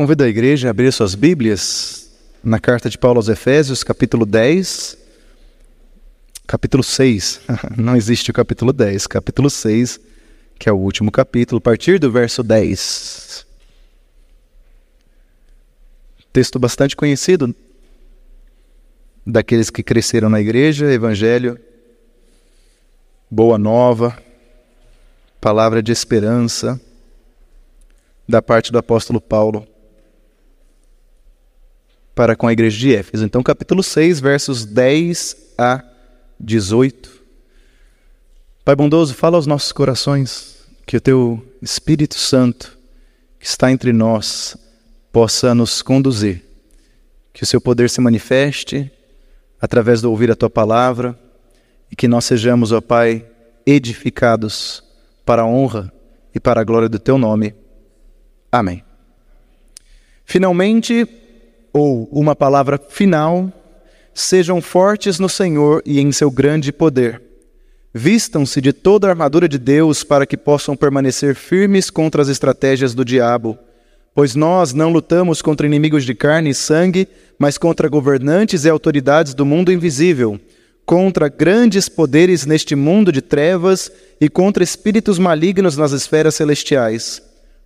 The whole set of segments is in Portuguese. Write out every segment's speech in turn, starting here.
Convido a igreja a abrir suas Bíblias na carta de Paulo aos Efésios, capítulo 10, capítulo 6. Não existe o capítulo 10, capítulo 6, que é o último capítulo, a partir do verso 10. Texto bastante conhecido daqueles que cresceram na igreja, evangelho, boa nova, palavra de esperança da parte do apóstolo Paulo para com a igreja de Éfeso. Então, capítulo 6, versos 10 a 18. Pai bondoso, fala aos nossos corações que o teu Espírito Santo, que está entre nós, possa nos conduzir. Que o seu poder se manifeste através do ouvir a tua palavra e que nós sejamos, ó Pai, edificados para a honra e para a glória do teu nome. Amém. Finalmente, ou uma palavra final, sejam fortes no Senhor e em seu grande poder. Vistam-se de toda a armadura de Deus para que possam permanecer firmes contra as estratégias do diabo. Pois nós não lutamos contra inimigos de carne e sangue, mas contra governantes e autoridades do mundo invisível, contra grandes poderes neste mundo de trevas e contra espíritos malignos nas esferas celestiais.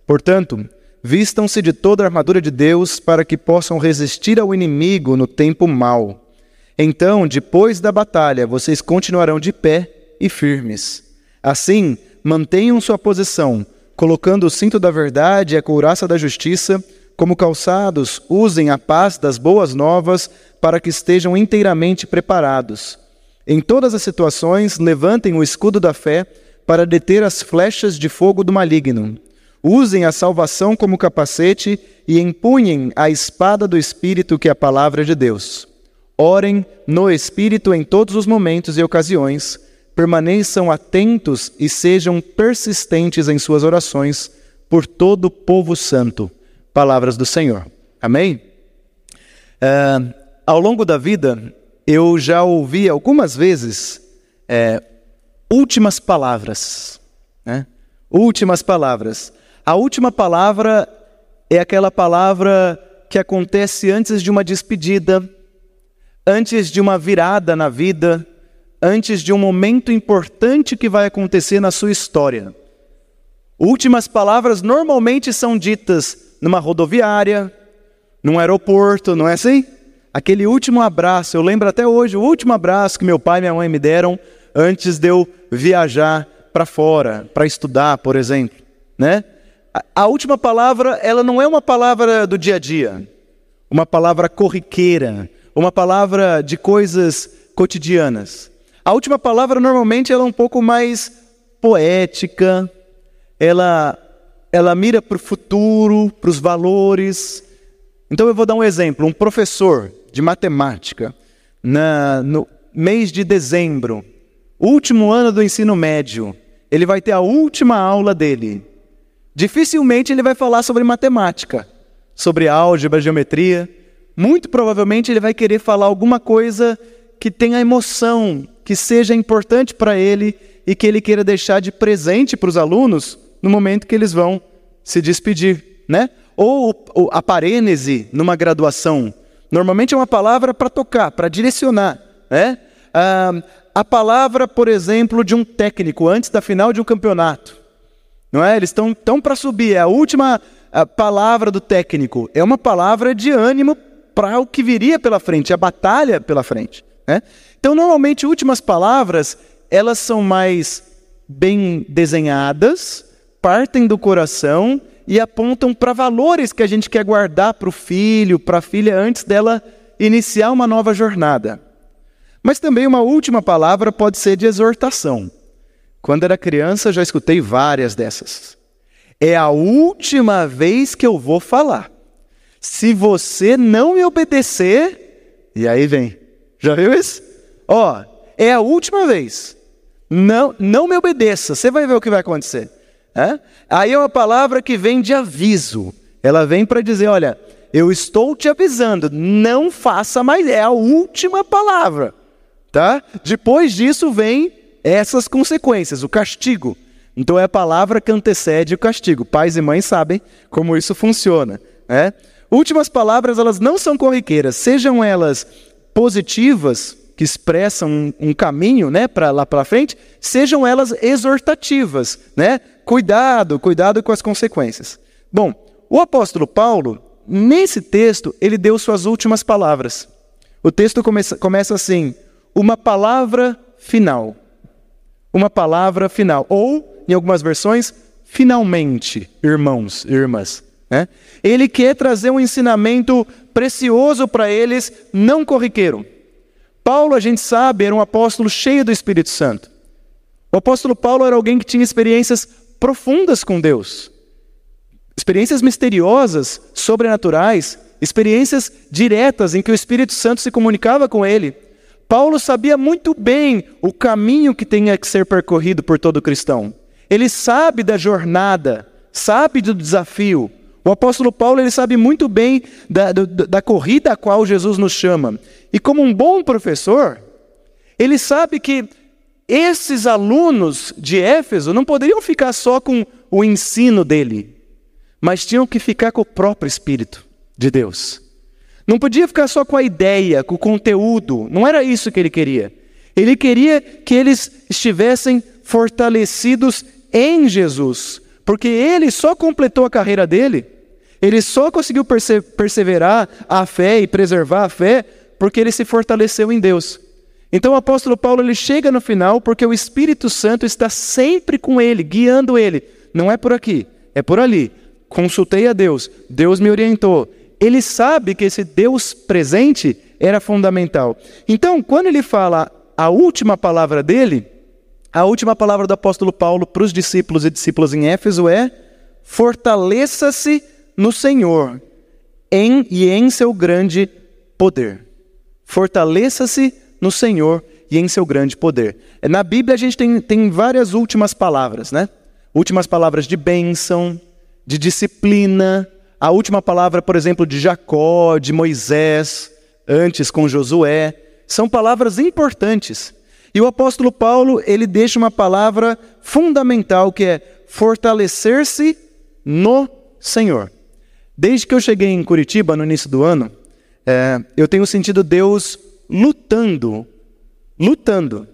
Portanto, Vistam-se de toda a armadura de Deus para que possam resistir ao inimigo no tempo mau. Então, depois da batalha, vocês continuarão de pé e firmes. Assim, mantenham sua posição, colocando o cinto da verdade e a couraça da justiça, como calçados, usem a paz das boas novas para que estejam inteiramente preparados. Em todas as situações, levantem o escudo da fé para deter as flechas de fogo do maligno. Usem a salvação como capacete e empunhem a espada do Espírito, que é a palavra de Deus. Orem no Espírito em todos os momentos e ocasiões. Permaneçam atentos e sejam persistentes em suas orações por todo o povo santo. Palavras do Senhor. Amém? Uh, ao longo da vida, eu já ouvi algumas vezes é, últimas palavras. Né? Últimas palavras. A última palavra é aquela palavra que acontece antes de uma despedida, antes de uma virada na vida, antes de um momento importante que vai acontecer na sua história. Últimas palavras normalmente são ditas numa rodoviária, num aeroporto, não é assim? Aquele último abraço, eu lembro até hoje, o último abraço que meu pai e minha mãe me deram antes de eu viajar para fora, para estudar, por exemplo, né? A última palavra, ela não é uma palavra do dia a dia, uma palavra corriqueira, uma palavra de coisas cotidianas. A última palavra normalmente ela é um pouco mais poética, ela ela mira para o futuro, para os valores. Então eu vou dar um exemplo, um professor de matemática na, no mês de dezembro, último ano do ensino médio, ele vai ter a última aula dele. Dificilmente ele vai falar sobre matemática, sobre álgebra, geometria. Muito provavelmente ele vai querer falar alguma coisa que tenha emoção, que seja importante para ele e que ele queira deixar de presente para os alunos no momento que eles vão se despedir, né? Ou, ou a parênese numa graduação. Normalmente é uma palavra para tocar, para direcionar, né? Ah, a palavra, por exemplo, de um técnico antes da final de um campeonato. Não é? Eles estão tão para subir. É a última a palavra do técnico. É uma palavra de ânimo para o que viria pela frente, a batalha pela frente. Né? Então, normalmente, últimas palavras, elas são mais bem desenhadas, partem do coração e apontam para valores que a gente quer guardar para o filho, para a filha, antes dela iniciar uma nova jornada. Mas também uma última palavra pode ser de exortação. Quando era criança, já escutei várias dessas. É a última vez que eu vou falar. Se você não me obedecer, e aí vem. Já viu isso? Ó, é a última vez. Não, não me obedeça. Você vai ver o que vai acontecer. É? Aí é uma palavra que vem de aviso. Ela vem para dizer: olha, eu estou te avisando, não faça mais. É a última palavra, tá? Depois disso vem essas consequências, o castigo. Então é a palavra que antecede o castigo. Pais e mães sabem como isso funciona. Né? Últimas palavras, elas não são corriqueiras, sejam elas positivas, que expressam um, um caminho né, para lá para frente, sejam elas exortativas. Né? Cuidado, cuidado com as consequências. Bom, o apóstolo Paulo, nesse texto, ele deu suas últimas palavras. O texto começa, começa assim: uma palavra final. Uma palavra final. Ou, em algumas versões, finalmente, irmãos e irmãs. Né? Ele quer trazer um ensinamento precioso para eles, não corriqueiro. Paulo, a gente sabe, era um apóstolo cheio do Espírito Santo. O apóstolo Paulo era alguém que tinha experiências profundas com Deus, experiências misteriosas, sobrenaturais, experiências diretas em que o Espírito Santo se comunicava com ele. Paulo sabia muito bem o caminho que tinha que ser percorrido por todo cristão. Ele sabe da jornada, sabe do desafio, o apóstolo Paulo ele sabe muito bem da, da, da corrida a qual Jesus nos chama. E como um bom professor, ele sabe que esses alunos de Éfeso não poderiam ficar só com o ensino dele, mas tinham que ficar com o próprio Espírito de Deus. Não podia ficar só com a ideia, com o conteúdo, não era isso que ele queria. Ele queria que eles estivessem fortalecidos em Jesus, porque ele só completou a carreira dele ele só conseguiu perse perseverar a fé e preservar a fé porque ele se fortaleceu em Deus. Então o apóstolo Paulo ele chega no final porque o Espírito Santo está sempre com ele, guiando ele. Não é por aqui, é por ali. Consultei a Deus, Deus me orientou. Ele sabe que esse Deus presente era fundamental. Então, quando ele fala a última palavra dele, a última palavra do apóstolo Paulo para os discípulos e discípulas em Éfeso é: fortaleça-se no Senhor em e em seu grande poder. Fortaleça-se no Senhor e em seu grande poder. Na Bíblia a gente tem, tem várias últimas palavras, né? Últimas palavras de bênção, de disciplina, a última palavra, por exemplo, de Jacó, de Moisés, antes com Josué, são palavras importantes. E o apóstolo Paulo, ele deixa uma palavra fundamental que é fortalecer-se no Senhor. Desde que eu cheguei em Curitiba no início do ano, é, eu tenho sentido Deus lutando, lutando,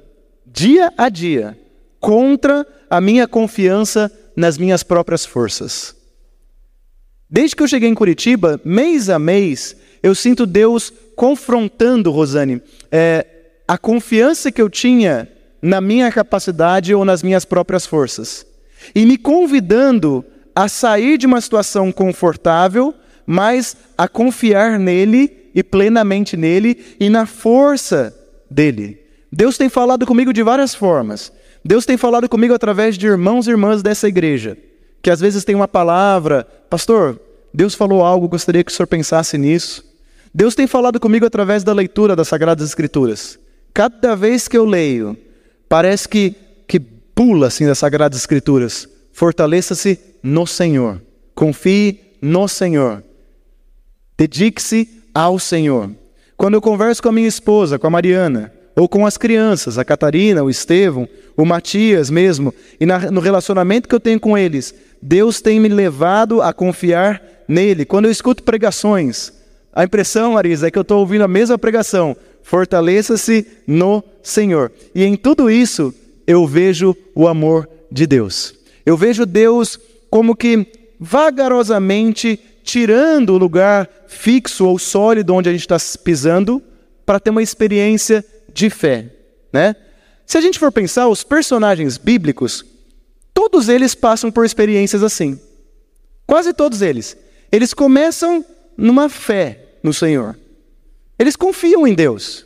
dia a dia, contra a minha confiança nas minhas próprias forças. Desde que eu cheguei em Curitiba, mês a mês, eu sinto Deus confrontando, Rosane, é, a confiança que eu tinha na minha capacidade ou nas minhas próprias forças. E me convidando a sair de uma situação confortável, mas a confiar nele e plenamente nele e na força dele. Deus tem falado comigo de várias formas. Deus tem falado comigo através de irmãos e irmãs dessa igreja, que às vezes tem uma palavra, pastor, Deus falou algo, gostaria que o senhor pensasse nisso. Deus tem falado comigo através da leitura das Sagradas Escrituras. Cada vez que eu leio, parece que, que pula assim das Sagradas Escrituras. Fortaleça-se no Senhor. Confie no Senhor. Dedique-se ao Senhor. Quando eu converso com a minha esposa, com a Mariana, ou com as crianças, a Catarina, o Estevão, o Matias mesmo, e na, no relacionamento que eu tenho com eles, Deus tem me levado a confiar nele. Quando eu escuto pregações, a impressão, Marisa, é que eu estou ouvindo a mesma pregação. Fortaleça-se no Senhor. E em tudo isso, eu vejo o amor de Deus. Eu vejo Deus como que vagarosamente tirando o lugar fixo ou sólido onde a gente está pisando para ter uma experiência de fé, né? Se a gente for pensar, os personagens bíblicos, todos eles passam por experiências assim. Quase todos eles. Eles começam numa fé no Senhor. Eles confiam em Deus.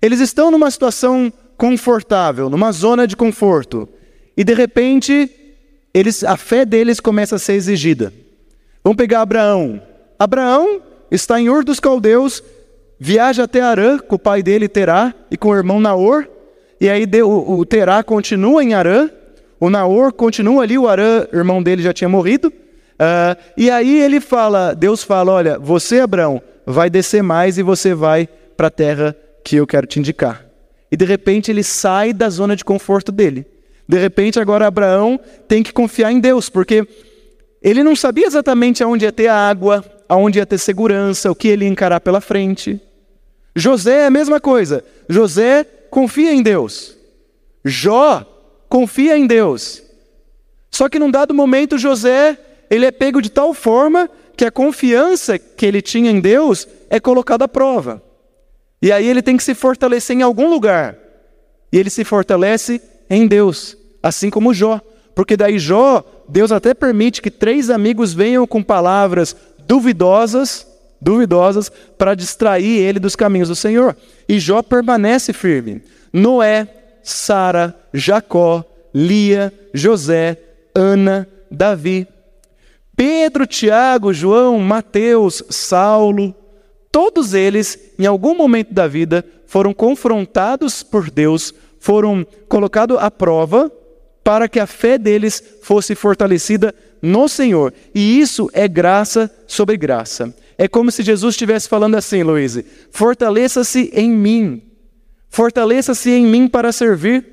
Eles estão numa situação confortável, numa zona de conforto. E de repente, eles, a fé deles começa a ser exigida. Vamos pegar Abraão. Abraão está em Ur dos Caldeus, viaja até Arã com o pai dele, Terá, e com o irmão Naor. E aí o, o Terá continua em Arã, o Naor continua ali, o Arã, irmão dele, já tinha morrido. Uh, e aí ele fala, Deus fala: Olha, você, Abraão, vai descer mais e você vai para a terra que eu quero te indicar. E de repente ele sai da zona de conforto dele. De repente, agora Abraão tem que confiar em Deus, porque ele não sabia exatamente aonde ia ter água, aonde ia ter segurança, o que ele ia encarar pela frente. José é a mesma coisa. José confia em Deus. Jó confia em Deus. Só que num dado momento José, ele é pego de tal forma que a confiança que ele tinha em Deus é colocada à prova. E aí ele tem que se fortalecer em algum lugar. E ele se fortalece em Deus, assim como Jó. Porque daí Jó, Deus até permite que três amigos venham com palavras duvidosas, duvidosas, para distrair ele dos caminhos do Senhor. E Jó permanece firme. Noé, Sara, Jacó, Lia, José, Ana, Davi. Pedro, Tiago, João, Mateus, Saulo, todos eles, em algum momento da vida, foram confrontados por Deus, foram colocados à prova para que a fé deles fosse fortalecida no Senhor. E isso é graça sobre graça. É como se Jesus estivesse falando assim, Luiz: fortaleça-se em mim, fortaleça-se em mim para servir,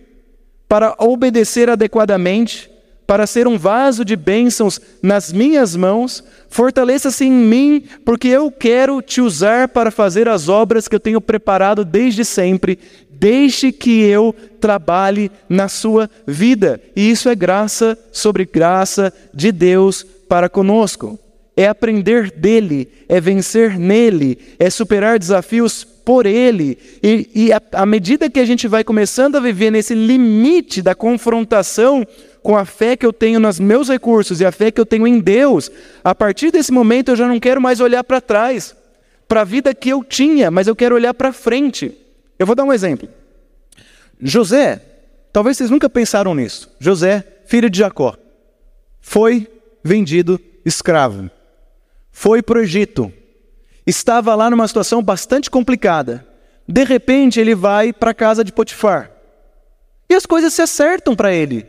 para obedecer adequadamente, para ser um vaso de bênçãos nas minhas mãos, fortaleça-se em mim, porque eu quero te usar para fazer as obras que eu tenho preparado desde sempre. Deixe que eu trabalhe na sua vida. E isso é graça sobre graça de Deus para conosco. É aprender dele, é vencer nele, é superar desafios por Ele. E, e à medida que a gente vai começando a viver nesse limite da confrontação com a fé que eu tenho nos meus recursos e a fé que eu tenho em Deus, a partir desse momento eu já não quero mais olhar para trás, para a vida que eu tinha, mas eu quero olhar para frente. Eu vou dar um exemplo. José, talvez vocês nunca pensaram nisso. José, filho de Jacó, foi vendido escravo, foi para o Egito, estava lá numa situação bastante complicada. De repente, ele vai para a casa de Potifar. E as coisas se acertam para ele.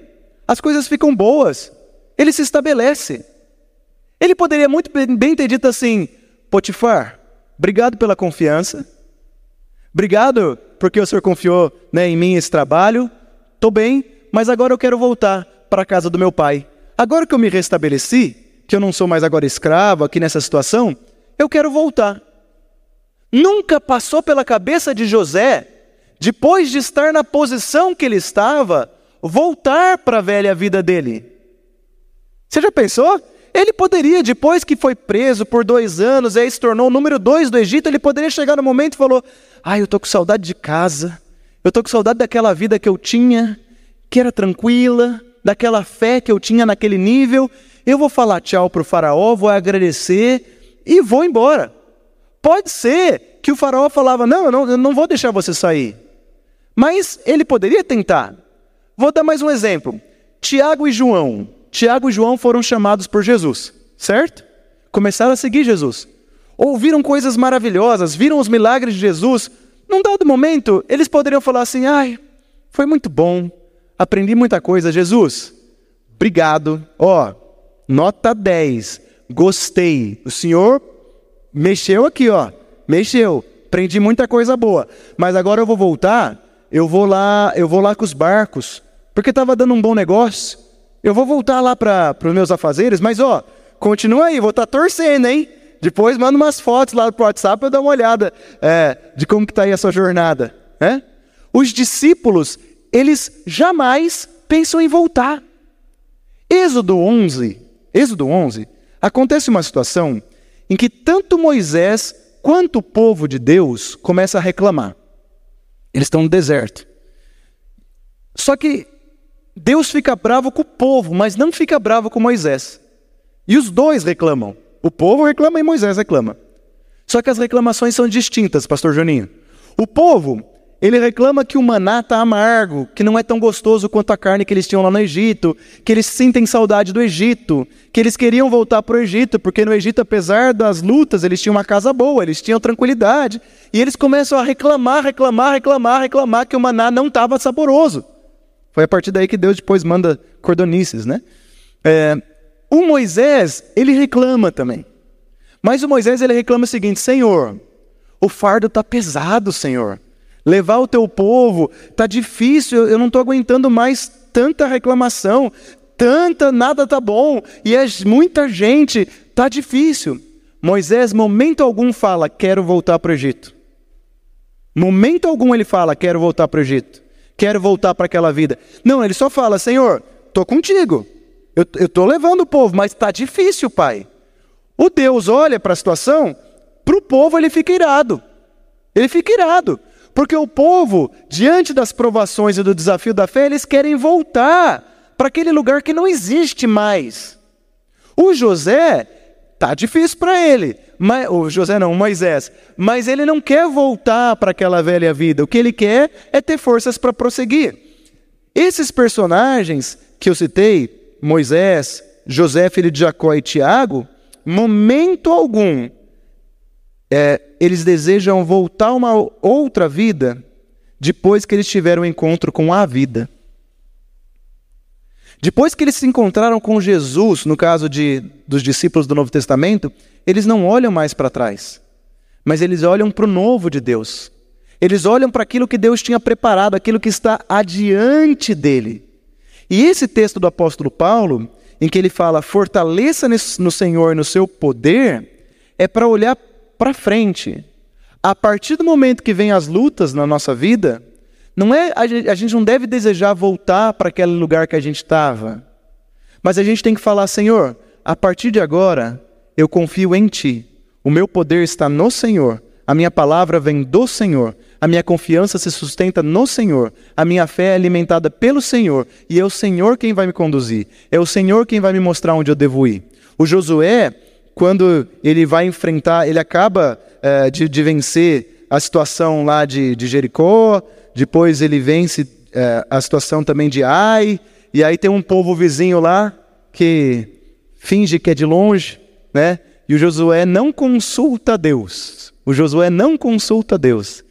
As coisas ficam boas. Ele se estabelece. Ele poderia muito bem ter dito assim: Potifar, obrigado pela confiança. Obrigado porque o senhor confiou né, em mim esse trabalho. Estou bem, mas agora eu quero voltar para a casa do meu pai. Agora que eu me restabeleci, que eu não sou mais agora escravo aqui nessa situação, eu quero voltar. Nunca passou pela cabeça de José, depois de estar na posição que ele estava, voltar para a velha vida dele. Você já pensou? Ele poderia, depois que foi preso por dois anos e aí se tornou o número dois do Egito, ele poderia chegar no momento e falou: Ai, eu estou com saudade de casa, eu estou com saudade daquela vida que eu tinha, que era tranquila, daquela fé que eu tinha naquele nível. Eu vou falar tchau para o faraó, vou agradecer e vou embora. Pode ser que o faraó falava: não, eu não, eu não vou deixar você sair. Mas ele poderia tentar. Vou dar mais um exemplo. Tiago e João. Tiago e João foram chamados por Jesus, certo? Começaram a seguir Jesus. Ouviram coisas maravilhosas, viram os milagres de Jesus. Num dado momento, eles poderiam falar assim: ai, foi muito bom, aprendi muita coisa. Jesus, obrigado. Ó, nota 10 gostei. O Senhor mexeu aqui, ó. Mexeu. Aprendi muita coisa boa. Mas agora eu vou voltar, eu vou lá, eu vou lá com os barcos, porque estava dando um bom negócio. Eu vou voltar lá para os meus afazeres, mas ó, continua aí, vou estar tá torcendo, hein? Depois manda umas fotos lá pro WhatsApp para eu dar uma olhada é, de como que está aí a sua jornada. Né? Os discípulos, eles jamais pensam em voltar. Êxodo 11, Êxodo 11, Acontece uma situação em que tanto Moisés quanto o povo de Deus começa a reclamar. Eles estão no deserto. Só que Deus fica bravo com o povo, mas não fica bravo com Moisés. E os dois reclamam. O povo reclama e Moisés reclama. Só que as reclamações são distintas, pastor Juninho. O povo ele reclama que o maná está amargo, que não é tão gostoso quanto a carne que eles tinham lá no Egito, que eles sentem saudade do Egito, que eles queriam voltar para o Egito, porque no Egito, apesar das lutas, eles tinham uma casa boa, eles tinham tranquilidade. E eles começam a reclamar, reclamar, reclamar, reclamar que o maná não estava saboroso. Foi a partir daí que Deus depois manda cordonices, né? É, o Moisés, ele reclama também. Mas o Moisés, ele reclama o seguinte: Senhor, o fardo está pesado, Senhor levar o teu povo, tá difícil, eu não estou aguentando mais tanta reclamação, tanta nada tá bom, e é muita gente, tá difícil. Moisés, momento algum, fala: Quero voltar para o Egito. Momento algum ele fala: Quero voltar para o Egito. Quero voltar para aquela vida. Não, ele só fala: Senhor, estou contigo. Eu estou levando o povo, mas está difícil, pai. O Deus olha para a situação, para o povo ele fica irado. Ele fica irado. Porque o povo, diante das provações e do desafio da fé, eles querem voltar para aquele lugar que não existe mais. O José, tá difícil para ele. Mas, o José não, Moisés. Mas ele não quer voltar para aquela velha vida. O que ele quer é ter forças para prosseguir. Esses personagens que eu citei, Moisés, José, filho de Jacó e Tiago, momento algum é, eles desejam voltar uma outra vida depois que eles tiveram um encontro com a vida. Depois que eles se encontraram com Jesus, no caso de, dos discípulos do Novo Testamento, eles não olham mais para trás, mas eles olham para o novo de Deus. Eles olham para aquilo que Deus tinha preparado, aquilo que está adiante dele. E esse texto do apóstolo Paulo, em que ele fala, fortaleça no Senhor no seu poder, é para olhar para frente. A partir do momento que vem as lutas na nossa vida, não é a gente não deve desejar voltar para aquele lugar que a gente estava. Mas a gente tem que falar, Senhor, a partir de agora, eu confio em ti. O meu poder está no Senhor. A minha palavra vem do Senhor. A minha confiança se sustenta no Senhor. A minha fé é alimentada pelo Senhor. E é o Senhor quem vai me conduzir. É o Senhor quem vai me mostrar onde eu devo ir. O Josué, quando ele vai enfrentar, ele acaba é, de, de, vencer a situação lá de, de Jericó, depois ele vence é, a situação também de Ai, e aí tem um povo vizinho lá que finge que é de longe, né? E o Josué não consulta Deus. O Josué não consulta Deus.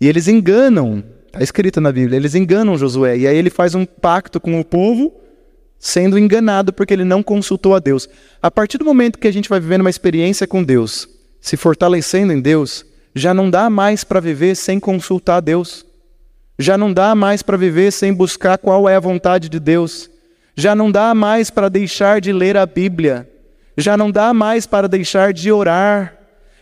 E eles enganam, está escrito na Bíblia, eles enganam Josué. E aí ele faz um pacto com o povo sendo enganado porque ele não consultou a Deus. A partir do momento que a gente vai vivendo uma experiência com Deus, se fortalecendo em Deus, já não dá mais para viver sem consultar a Deus. Já não dá mais para viver sem buscar qual é a vontade de Deus. Já não dá mais para deixar de ler a Bíblia. Já não dá mais para deixar de orar.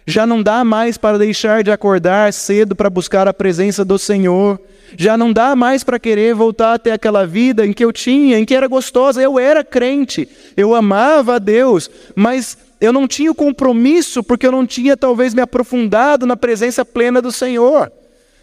Já não dá mais para deixar de acordar cedo para buscar a presença do Senhor. Já não dá mais para querer voltar até aquela vida em que eu tinha, em que era gostosa. Eu era crente, eu amava a Deus, mas eu não tinha o compromisso porque eu não tinha talvez me aprofundado na presença plena do Senhor.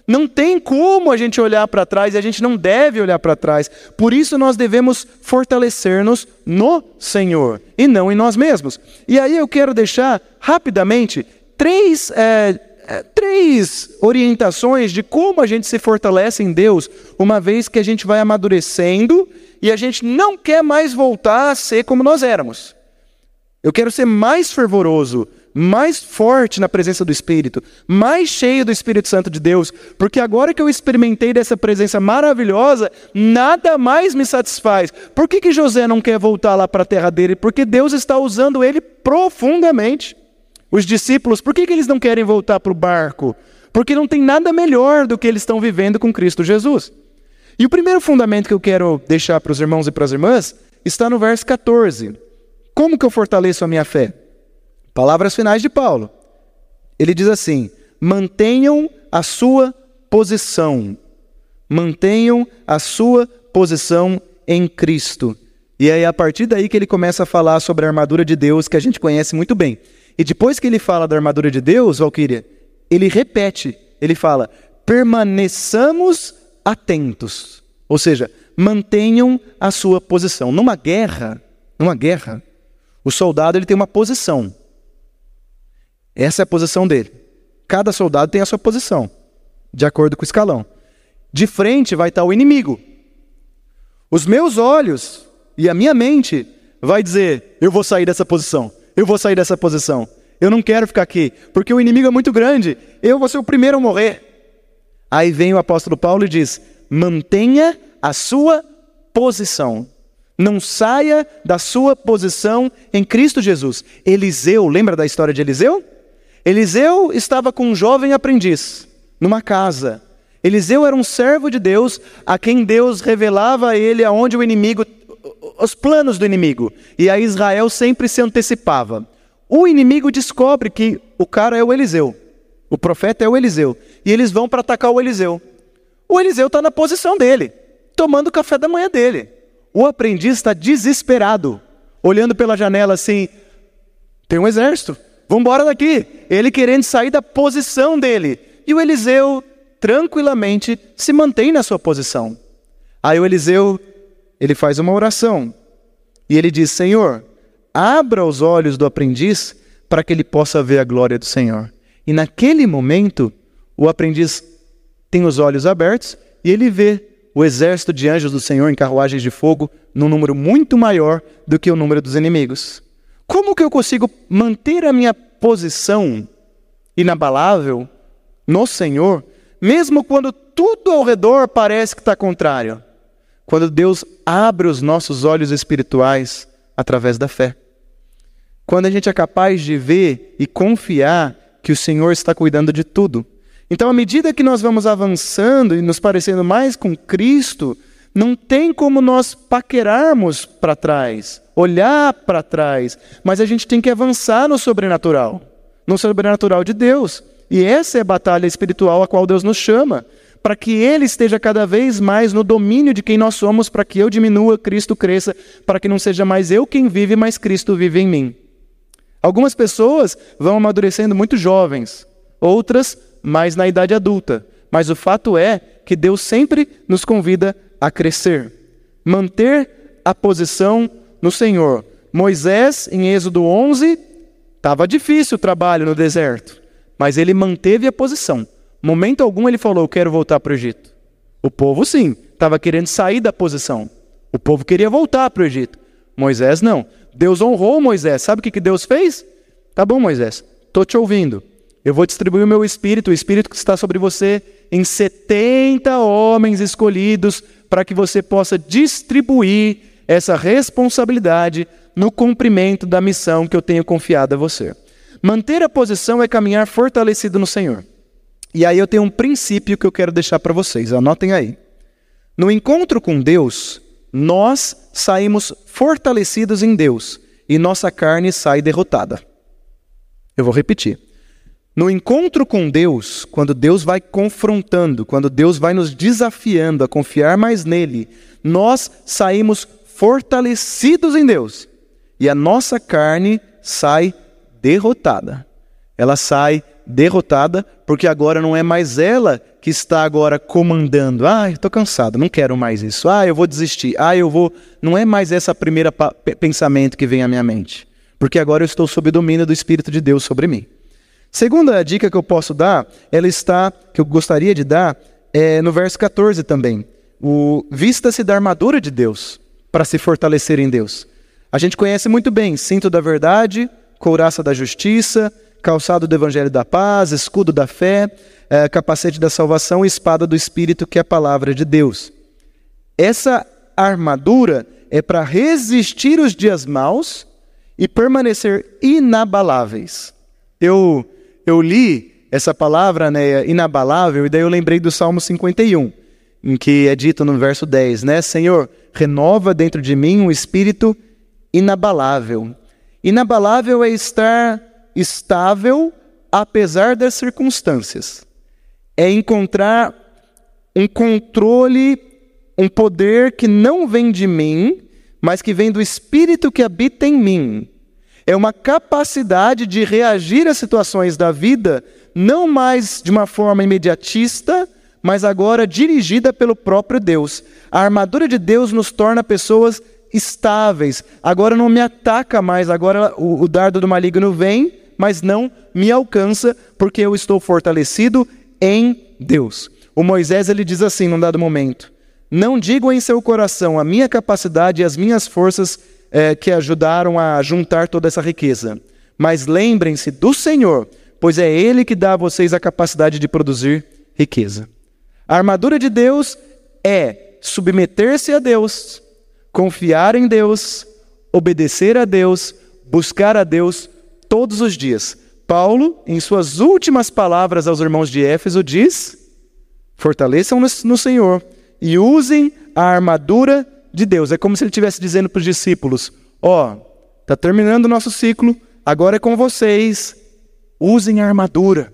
Não tem como a gente olhar para trás e a gente não deve olhar para trás. Por isso nós devemos fortalecer-nos no Senhor e não em nós mesmos. E aí eu quero deixar rapidamente três é, é, três orientações de como a gente se fortalece em Deus, uma vez que a gente vai amadurecendo e a gente não quer mais voltar a ser como nós éramos. Eu quero ser mais fervoroso, mais forte na presença do Espírito, mais cheio do Espírito Santo de Deus, porque agora que eu experimentei dessa presença maravilhosa, nada mais me satisfaz. Por que, que José não quer voltar lá para a terra dele? Porque Deus está usando ele profundamente. Os discípulos, por que, que eles não querem voltar para o barco? Porque não tem nada melhor do que eles estão vivendo com Cristo Jesus. E o primeiro fundamento que eu quero deixar para os irmãos e para as irmãs está no verso 14. Como que eu fortaleço a minha fé? Palavras finais de Paulo. Ele diz assim: mantenham a sua posição. Mantenham a sua posição em Cristo. E aí, a partir daí que ele começa a falar sobre a armadura de Deus, que a gente conhece muito bem. E depois que ele fala da armadura de Deus, Valquíria, ele repete, ele fala: permaneçamos atentos. Ou seja, mantenham a sua posição. Numa guerra, numa guerra, o soldado ele tem uma posição. Essa é a posição dele. Cada soldado tem a sua posição, de acordo com o escalão. De frente vai estar o inimigo. Os meus olhos e a minha mente vai dizer: eu vou sair dessa posição. Eu vou sair dessa posição. Eu não quero ficar aqui, porque o inimigo é muito grande. Eu vou ser o primeiro a morrer. Aí vem o apóstolo Paulo e diz: mantenha a sua posição. Não saia da sua posição em Cristo Jesus. Eliseu, lembra da história de Eliseu? Eliseu estava com um jovem aprendiz numa casa. Eliseu era um servo de Deus, a quem Deus revelava a ele aonde o inimigo os planos do inimigo. E a Israel sempre se antecipava. o inimigo descobre que o cara é o Eliseu, o profeta é o Eliseu, e eles vão para atacar o Eliseu. O Eliseu está na posição dele, tomando o café da manhã dele. O aprendiz está desesperado, olhando pela janela assim: tem um exército, vamos embora daqui. Ele querendo sair da posição dele. E o Eliseu, tranquilamente, se mantém na sua posição. Aí o Eliseu, ele faz uma oração. E ele diz: Senhor, abra os olhos do aprendiz para que ele possa ver a glória do Senhor. E naquele momento, o aprendiz tem os olhos abertos e ele vê o exército de anjos do Senhor em carruagens de fogo num número muito maior do que o número dos inimigos. Como que eu consigo manter a minha posição inabalável no Senhor, mesmo quando tudo ao redor parece que está contrário? Quando Deus abre os nossos olhos espirituais através da fé. Quando a gente é capaz de ver e confiar que o Senhor está cuidando de tudo então, à medida que nós vamos avançando e nos parecendo mais com Cristo, não tem como nós paquerarmos para trás, olhar para trás, mas a gente tem que avançar no sobrenatural, no sobrenatural de Deus. E essa é a batalha espiritual a qual Deus nos chama, para que Ele esteja cada vez mais no domínio de quem nós somos, para que eu diminua, Cristo cresça, para que não seja mais eu quem vive, mas Cristo vive em mim. Algumas pessoas vão amadurecendo muito jovens, outras mas na idade adulta. Mas o fato é que Deus sempre nos convida a crescer, manter a posição no Senhor. Moisés, em Êxodo 11, estava difícil o trabalho no deserto, mas ele manteve a posição. Momento algum ele falou: Quero voltar para o Egito. O povo, sim, estava querendo sair da posição. O povo queria voltar para o Egito. Moisés não. Deus honrou Moisés. Sabe o que Deus fez? Tá bom, Moisés, estou te ouvindo. Eu vou distribuir o meu espírito, o espírito que está sobre você, em 70 homens escolhidos, para que você possa distribuir essa responsabilidade no cumprimento da missão que eu tenho confiado a você. Manter a posição é caminhar fortalecido no Senhor. E aí eu tenho um princípio que eu quero deixar para vocês, anotem aí. No encontro com Deus, nós saímos fortalecidos em Deus e nossa carne sai derrotada. Eu vou repetir. No encontro com Deus, quando Deus vai confrontando, quando Deus vai nos desafiando a confiar mais nele, nós saímos fortalecidos em Deus e a nossa carne sai derrotada. Ela sai derrotada porque agora não é mais ela que está agora comandando. Ah, estou cansado, não quero mais isso. Ah, eu vou desistir. Ah, eu vou. Não é mais essa primeira pensamento que vem à minha mente, porque agora eu estou sob domínio do Espírito de Deus sobre mim. Segunda dica que eu posso dar, ela está, que eu gostaria de dar, é no verso 14 também. O vista-se da armadura de Deus para se fortalecer em Deus. A gente conhece muito bem cinto da verdade, couraça da justiça, calçado do evangelho da paz, escudo da fé, é, capacete da salvação e espada do espírito, que é a palavra de Deus. Essa armadura é para resistir os dias maus e permanecer inabaláveis. Eu eu li essa palavra, né, inabalável, e daí eu lembrei do Salmo 51, em que é dito no verso 10, né, Senhor, renova dentro de mim um espírito inabalável. Inabalável é estar estável apesar das circunstâncias. É encontrar um controle, um poder que não vem de mim, mas que vem do espírito que habita em mim. É uma capacidade de reagir às situações da vida, não mais de uma forma imediatista, mas agora dirigida pelo próprio Deus. A armadura de Deus nos torna pessoas estáveis. Agora não me ataca mais, agora o, o dardo do maligno vem, mas não me alcança, porque eu estou fortalecido em Deus. O Moisés ele diz assim num dado momento: Não digo em seu coração a minha capacidade e as minhas forças é, que ajudaram a juntar toda essa riqueza. Mas lembrem-se do Senhor, pois é Ele que dá a vocês a capacidade de produzir riqueza. A armadura de Deus é submeter-se a Deus, confiar em Deus, obedecer a Deus, buscar a Deus todos os dias. Paulo, em suas últimas palavras aos irmãos de Éfeso, diz: fortaleçam no Senhor e usem a armadura de Deus. É como se ele estivesse dizendo para os discípulos: Ó, oh, está terminando o nosso ciclo, agora é com vocês. Usem a armadura.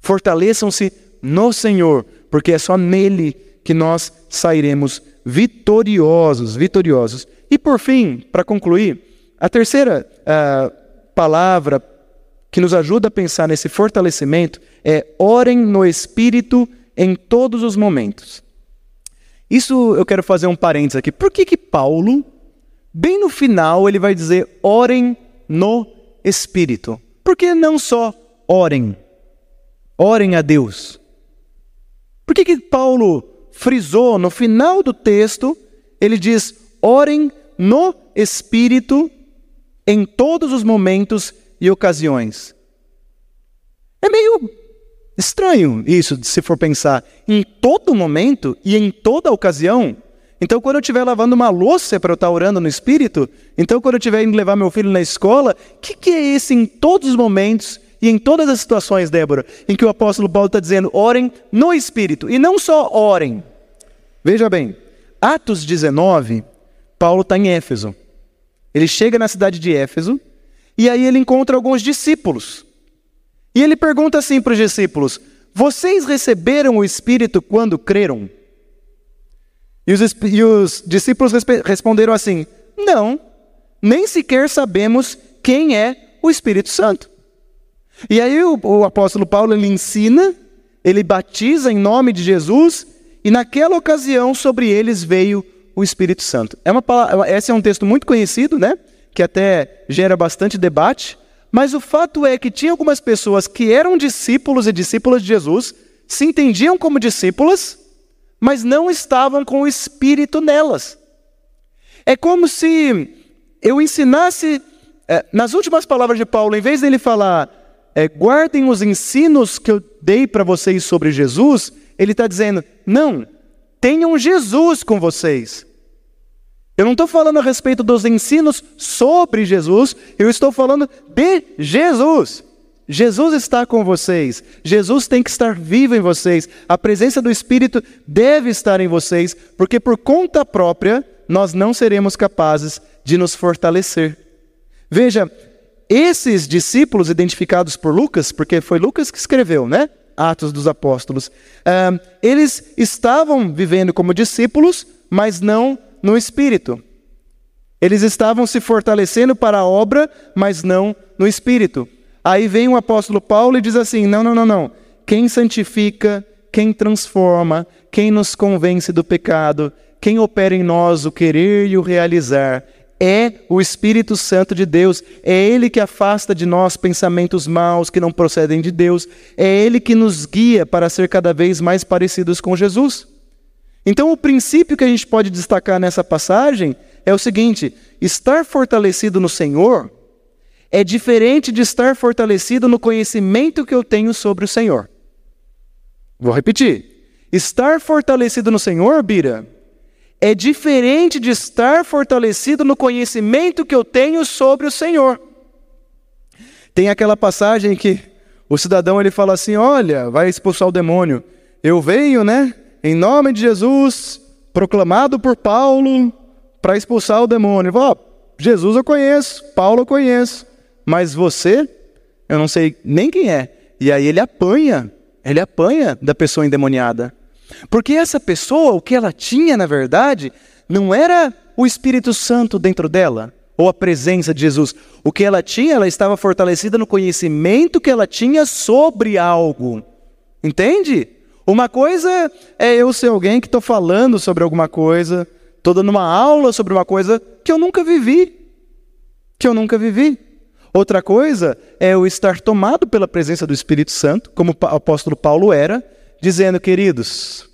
Fortaleçam-se no Senhor, porque é só nele que nós sairemos vitoriosos, vitoriosos. E por fim, para concluir, a terceira uh, palavra que nos ajuda a pensar nesse fortalecimento é orem no Espírito em todos os momentos. Isso eu quero fazer um parênteses aqui. Por que, que Paulo, bem no final, ele vai dizer orem no Espírito? Por que não só orem? Orem a Deus. Por que, que Paulo frisou no final do texto, ele diz: orem no Espírito em todos os momentos e ocasiões. É meio estranho isso, se for pensar em todo momento e em toda ocasião. Então, quando eu estiver lavando uma louça para eu estar orando no Espírito, então, quando eu estiver indo levar meu filho na escola, o que, que é esse em todos os momentos e em todas as situações, Débora, em que o apóstolo Paulo está dizendo, orem no Espírito, e não só orem. Veja bem, Atos 19, Paulo está em Éfeso. Ele chega na cidade de Éfeso, e aí ele encontra alguns discípulos. E ele pergunta assim para os discípulos: Vocês receberam o Espírito quando creram? E os, e os discípulos responderam assim: Não, nem sequer sabemos quem é o Espírito Santo. E aí o, o apóstolo Paulo ele ensina, ele batiza em nome de Jesus, e naquela ocasião sobre eles veio o Espírito Santo. É uma, esse é um texto muito conhecido, né? que até gera bastante debate, mas o fato é que tinha algumas pessoas que eram discípulos e discípulas de Jesus, se entendiam como discípulas, mas não estavam com o Espírito nelas. É como se eu ensinasse, é, nas últimas palavras de Paulo, em vez dele falar, é, guardem os ensinos que eu dei para vocês sobre Jesus, ele está dizendo, não, tenham Jesus com vocês. Eu não estou falando a respeito dos ensinos sobre Jesus, eu estou falando de Jesus. Jesus está com vocês, Jesus tem que estar vivo em vocês, a presença do Espírito deve estar em vocês, porque por conta própria nós não seremos capazes de nos fortalecer. Veja, esses discípulos identificados por Lucas, porque foi Lucas que escreveu, né? Atos dos Apóstolos, eles estavam vivendo como discípulos, mas não no espírito. Eles estavam se fortalecendo para a obra, mas não no espírito. Aí vem o apóstolo Paulo e diz assim: não, não, não, não. Quem santifica, quem transforma, quem nos convence do pecado, quem opera em nós o querer e o realizar, é o Espírito Santo de Deus. É Ele que afasta de nós pensamentos maus que não procedem de Deus. É Ele que nos guia para ser cada vez mais parecidos com Jesus. Então, o princípio que a gente pode destacar nessa passagem é o seguinte: estar fortalecido no Senhor é diferente de estar fortalecido no conhecimento que eu tenho sobre o Senhor. Vou repetir. Estar fortalecido no Senhor, Bira, é diferente de estar fortalecido no conhecimento que eu tenho sobre o Senhor. Tem aquela passagem que o cidadão ele fala assim: "Olha, vai expulsar o demônio. Eu venho, né? Em nome de Jesus, proclamado por Paulo para expulsar o demônio. Oh, Jesus eu conheço, Paulo eu conheço, mas você, eu não sei nem quem é. E aí ele apanha, ele apanha da pessoa endemoniada. Porque essa pessoa, o que ela tinha na verdade, não era o Espírito Santo dentro dela, ou a presença de Jesus. O que ela tinha, ela estava fortalecida no conhecimento que ela tinha sobre algo. Entende? Uma coisa é eu ser alguém que estou falando sobre alguma coisa, estou dando uma aula sobre uma coisa que eu nunca vivi. Que eu nunca vivi. Outra coisa é eu estar tomado pela presença do Espírito Santo, como o apóstolo Paulo era, dizendo, queridos,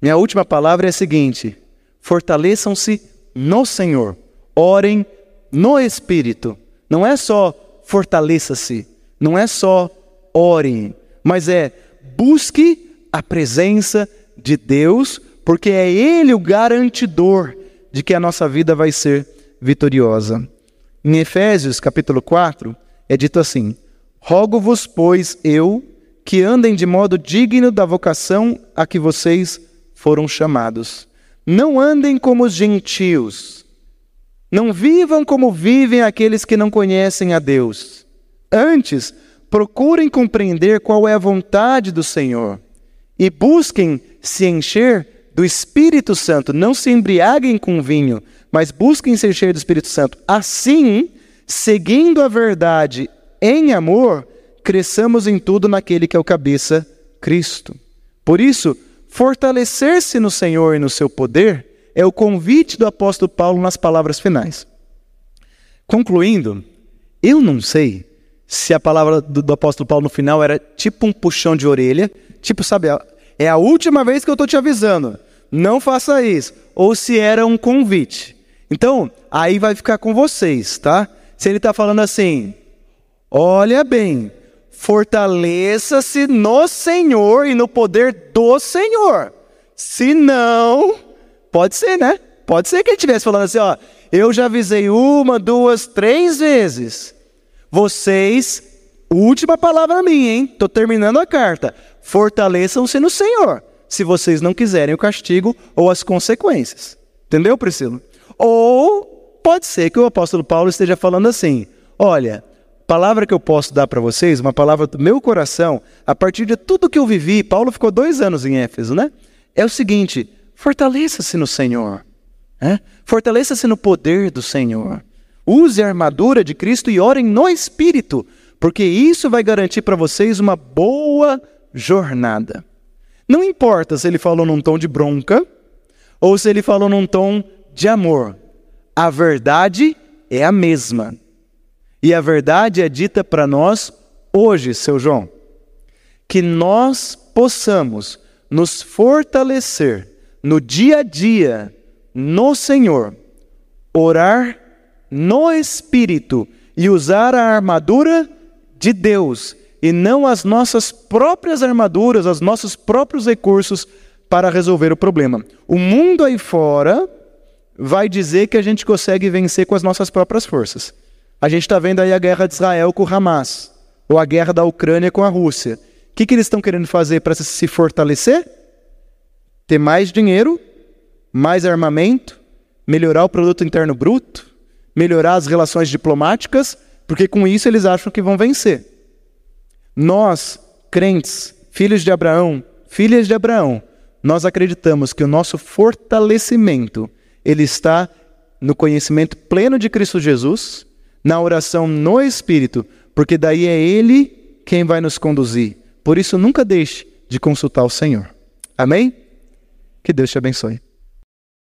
minha última palavra é a seguinte: fortaleçam-se no Senhor, orem no Espírito. Não é só fortaleça-se, não é só orem, mas é busque a presença de Deus, porque é Ele o garantidor de que a nossa vida vai ser vitoriosa. Em Efésios capítulo 4, é dito assim: Rogo-vos, pois, eu, que andem de modo digno da vocação a que vocês foram chamados. Não andem como os gentios. Não vivam como vivem aqueles que não conhecem a Deus. Antes, procurem compreender qual é a vontade do Senhor e busquem se encher do Espírito Santo. Não se embriaguem com vinho, mas busquem se encher do Espírito Santo. Assim, seguindo a verdade em amor, cresçamos em tudo naquele que é o cabeça, Cristo. Por isso, fortalecer-se no Senhor e no seu poder é o convite do apóstolo Paulo nas palavras finais. Concluindo, eu não sei se a palavra do, do, apóstolo Paulo no final era tipo um puxão de orelha, tipo, sabe, é a última vez que eu estou te avisando, não faça isso, ou se era um convite. Então, aí vai ficar com vocês, tá? Se ele está falando assim, olha bem, fortaleça-se no Senhor e no poder do Senhor. Se não, pode ser, né? Pode ser que ele estivesse falando assim, ó, eu já avisei uma, duas, três vezes. Vocês, última palavra minha, hein? Tô terminando a carta. Fortaleçam-se no Senhor, se vocês não quiserem o castigo ou as consequências. Entendeu, Priscila? Ou pode ser que o apóstolo Paulo esteja falando assim: olha, palavra que eu posso dar para vocês, uma palavra do meu coração, a partir de tudo que eu vivi, Paulo ficou dois anos em Éfeso, né? É o seguinte: fortaleça-se no Senhor, né? fortaleça-se no poder do Senhor. Use a armadura de Cristo e orem no Espírito, porque isso vai garantir para vocês uma boa jornada. Não importa se ele falou num tom de bronca ou se ele falou num tom de amor. A verdade é a mesma. E a verdade é dita para nós hoje, seu João. Que nós possamos nos fortalecer no dia a dia no Senhor, orar no Espírito e usar a armadura de Deus e não as nossas próprias armaduras, os nossos próprios recursos para resolver o problema. O mundo aí fora vai dizer que a gente consegue vencer com as nossas próprias forças. A gente está vendo aí a guerra de Israel com o Hamas, ou a guerra da Ucrânia com a Rússia. O que, que eles estão querendo fazer para se fortalecer? Ter mais dinheiro, mais armamento, melhorar o produto interno bruto, melhorar as relações diplomáticas, porque com isso eles acham que vão vencer. Nós, crentes, filhos de Abraão, filhas de Abraão, nós acreditamos que o nosso fortalecimento ele está no conhecimento pleno de Cristo Jesus, na oração no Espírito, porque daí é Ele quem vai nos conduzir. Por isso, nunca deixe de consultar o Senhor. Amém? Que Deus te abençoe.